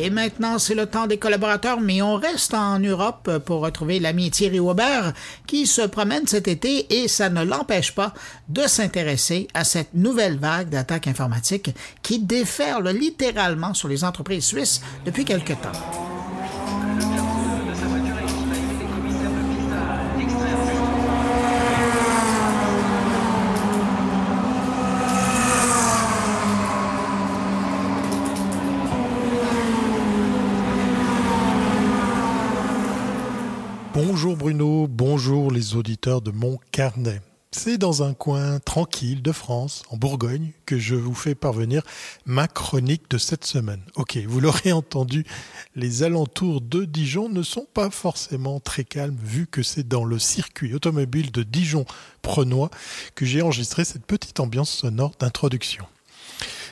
Et maintenant, c'est le temps des collaborateurs, mais on reste en Europe pour retrouver l'ami Thierry Aubert qui se promène cet été et ça ne l'empêche pas de s'intéresser à cette nouvelle vague d'attaques informatiques qui déferle littéralement sur les entreprises suisses depuis quelque temps. Bonjour Bruno, bonjour les auditeurs de mon carnet. C'est dans un coin tranquille de France, en Bourgogne, que je vous fais parvenir ma chronique de cette semaine. Ok, vous l'aurez entendu, les alentours de Dijon ne sont pas forcément très calmes vu que c'est dans le circuit automobile de Dijon-Prenois que j'ai enregistré cette petite ambiance sonore d'introduction.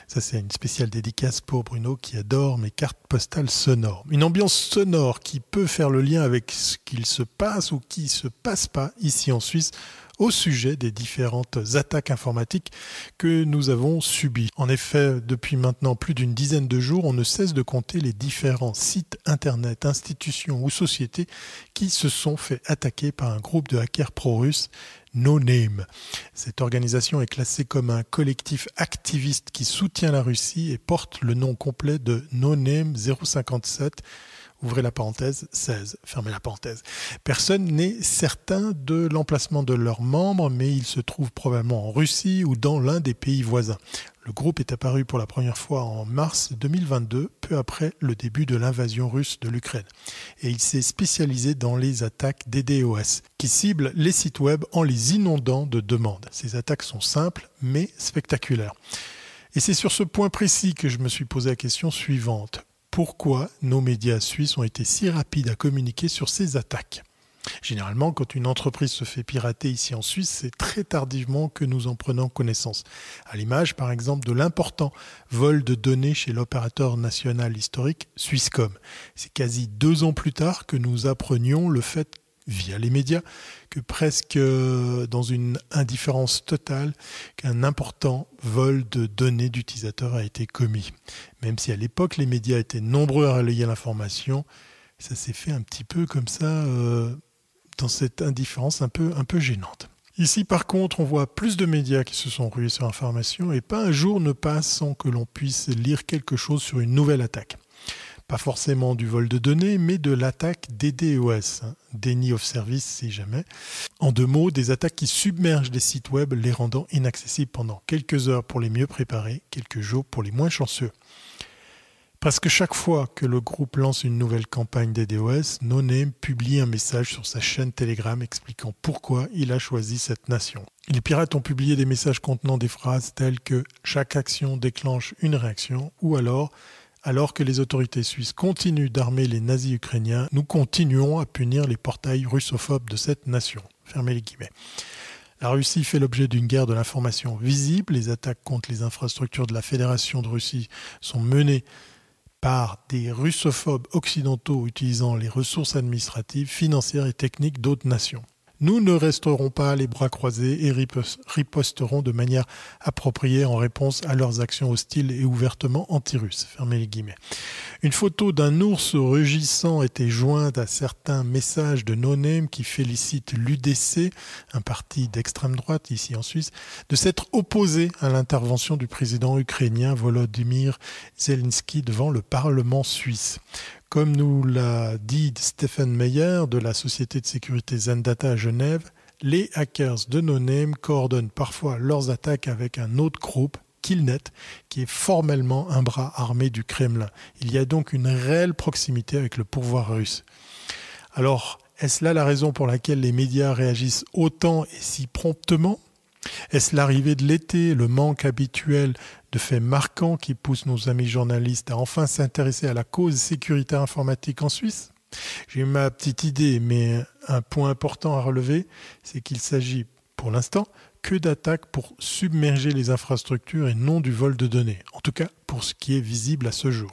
Ça, c'est une spéciale dédicace pour Bruno qui adore mes cartes postales sonores. Une ambiance sonore qui peut faire le lien avec ce qu'il se passe ou qui se passe pas ici en Suisse au sujet des différentes attaques informatiques que nous avons subies. En effet, depuis maintenant plus d'une dizaine de jours, on ne cesse de compter les différents sites internet, institutions ou sociétés qui se sont fait attaquer par un groupe de hackers pro-russes No Name. Cette organisation est classée comme un collectif activiste qui soutient la Russie et porte le nom complet de No Name 057 ouvrez la parenthèse, 16, fermez la parenthèse. Personne n'est certain de l'emplacement de leurs membres, mais ils se trouvent probablement en Russie ou dans l'un des pays voisins. Le groupe est apparu pour la première fois en mars 2022, peu après le début de l'invasion russe de l'Ukraine. Et il s'est spécialisé dans les attaques DDoS, qui ciblent les sites web en les inondant de demandes. Ces attaques sont simples, mais spectaculaires. Et c'est sur ce point précis que je me suis posé la question suivante pourquoi nos médias suisses ont été si rapides à communiquer sur ces attaques. Généralement, quand une entreprise se fait pirater ici en Suisse, c'est très tardivement que nous en prenons connaissance. À l'image, par exemple, de l'important vol de données chez l'opérateur national historique Swisscom. C'est quasi deux ans plus tard que nous apprenions le fait via les médias, que presque euh, dans une indifférence totale, qu'un important vol de données d'utilisateurs a été commis. Même si à l'époque les médias étaient nombreux à relayer l'information, ça s'est fait un petit peu comme ça, euh, dans cette indifférence un peu, un peu gênante. Ici, par contre, on voit plus de médias qui se sont rués sur l'information et pas un jour ne passe sans que l'on puisse lire quelque chose sur une nouvelle attaque pas forcément du vol de données, mais de l'attaque DDoS, hein, Déni of Service si jamais. En deux mots, des attaques qui submergent des sites web, les rendant inaccessibles pendant quelques heures pour les mieux préparés, quelques jours pour les moins chanceux. Parce que chaque fois que le groupe lance une nouvelle campagne DDoS, NoName publie un message sur sa chaîne Telegram expliquant pourquoi il a choisi cette nation. Les pirates ont publié des messages contenant des phrases telles que chaque action déclenche une réaction ou alors alors que les autorités suisses continuent d'armer les nazis ukrainiens, nous continuons à punir les portails russophobes de cette nation. Fermez les guillemets. La Russie fait l'objet d'une guerre de l'information visible. Les attaques contre les infrastructures de la Fédération de Russie sont menées par des russophobes occidentaux utilisant les ressources administratives, financières et techniques d'autres nations. Nous ne resterons pas les bras croisés et riposterons de manière appropriée en réponse à leurs actions hostiles et ouvertement anti-russes. Une photo d'un ours rugissant était jointe à certains messages de no-name qui félicitent l'UDC, un parti d'extrême droite ici en Suisse, de s'être opposé à l'intervention du président ukrainien Volodymyr Zelensky devant le Parlement suisse. Comme nous l'a dit Stephen Meyer de la société de sécurité Zendata à Genève, les hackers de NoName coordonnent parfois leurs attaques avec un autre groupe, Killnet, qui est formellement un bras armé du Kremlin. Il y a donc une réelle proximité avec le pouvoir russe. Alors, est-ce là la raison pour laquelle les médias réagissent autant et si promptement? Est-ce l'arrivée de l'été, le manque habituel de faits marquants qui poussent nos amis journalistes à enfin s'intéresser à la cause sécuritaire informatique en Suisse? J'ai ma petite idée, mais un point important à relever, c'est qu'il s'agit pour l'instant que d'attaques pour submerger les infrastructures et non du vol de données, en tout cas pour ce qui est visible à ce jour.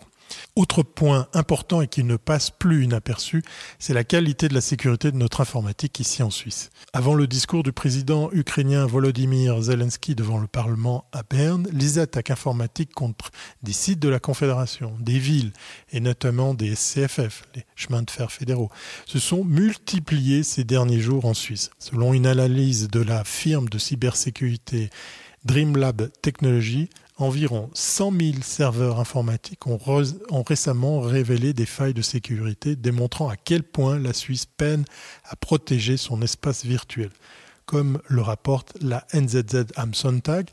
Autre point important et qui ne passe plus inaperçu, c'est la qualité de la sécurité de notre informatique ici en Suisse. Avant le discours du président ukrainien Volodymyr Zelensky devant le Parlement à Berne, les attaques informatiques contre des sites de la Confédération, des villes et notamment des SCFF, les chemins de fer fédéraux, se sont multipliées ces derniers jours en Suisse. Selon une analyse de la firme de cybersécurité Dreamlab Technology, environ 100 000 serveurs informatiques ont, récemment révélé des failles de sécurité, démontrant à quel point la Suisse peine à protéger son espace virtuel. Comme le rapporte la NZZ am Sonntag,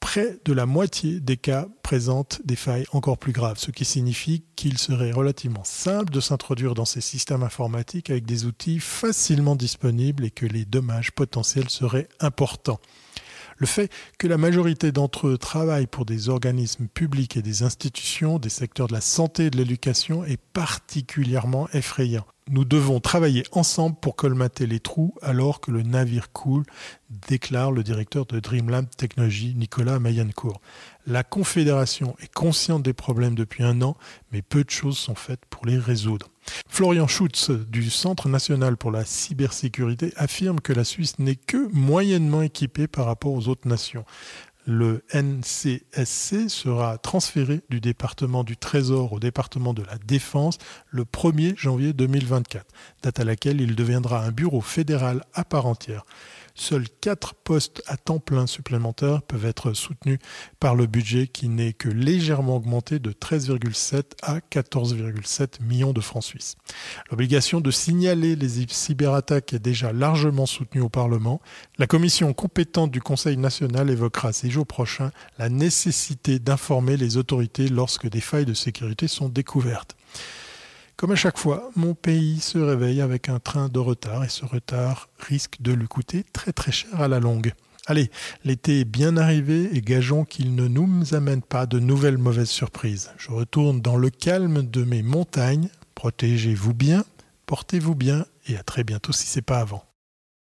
près de la moitié des cas présentent des failles encore plus graves, ce qui signifie qu'il serait relativement simple de s'introduire dans ces systèmes informatiques avec des outils facilement disponibles et que les dommages potentiels seraient importants. Le fait que la majorité d'entre eux travaillent pour des organismes publics et des institutions des secteurs de la santé et de l'éducation est particulièrement effrayant. Nous devons travailler ensemble pour colmater les trous alors que le navire coule, déclare le directeur de Dreamlab Technology, Nicolas Mayencourt. La Confédération est consciente des problèmes depuis un an, mais peu de choses sont faites pour les résoudre. Florian Schutz du Centre national pour la cybersécurité affirme que la Suisse n'est que moyennement équipée par rapport aux autres nations le NCSC sera transféré du département du Trésor au département de la Défense le 1er janvier 2024, date à laquelle il deviendra un bureau fédéral à part entière. Seuls quatre postes à temps plein supplémentaires peuvent être soutenus par le budget qui n'est que légèrement augmenté de 13,7 à 14,7 millions de francs suisses. L'obligation de signaler les cyberattaques est déjà largement soutenue au Parlement. La commission compétente du Conseil national évoquera ces jours prochains la nécessité d'informer les autorités lorsque des failles de sécurité sont découvertes. Comme à chaque fois, mon pays se réveille avec un train de retard et ce retard risque de lui coûter très très cher à la longue. Allez, l'été est bien arrivé et gageons qu'il ne nous amène pas de nouvelles mauvaises surprises. Je retourne dans le calme de mes montagnes. Protégez-vous bien, portez-vous bien et à très bientôt si c'est pas avant.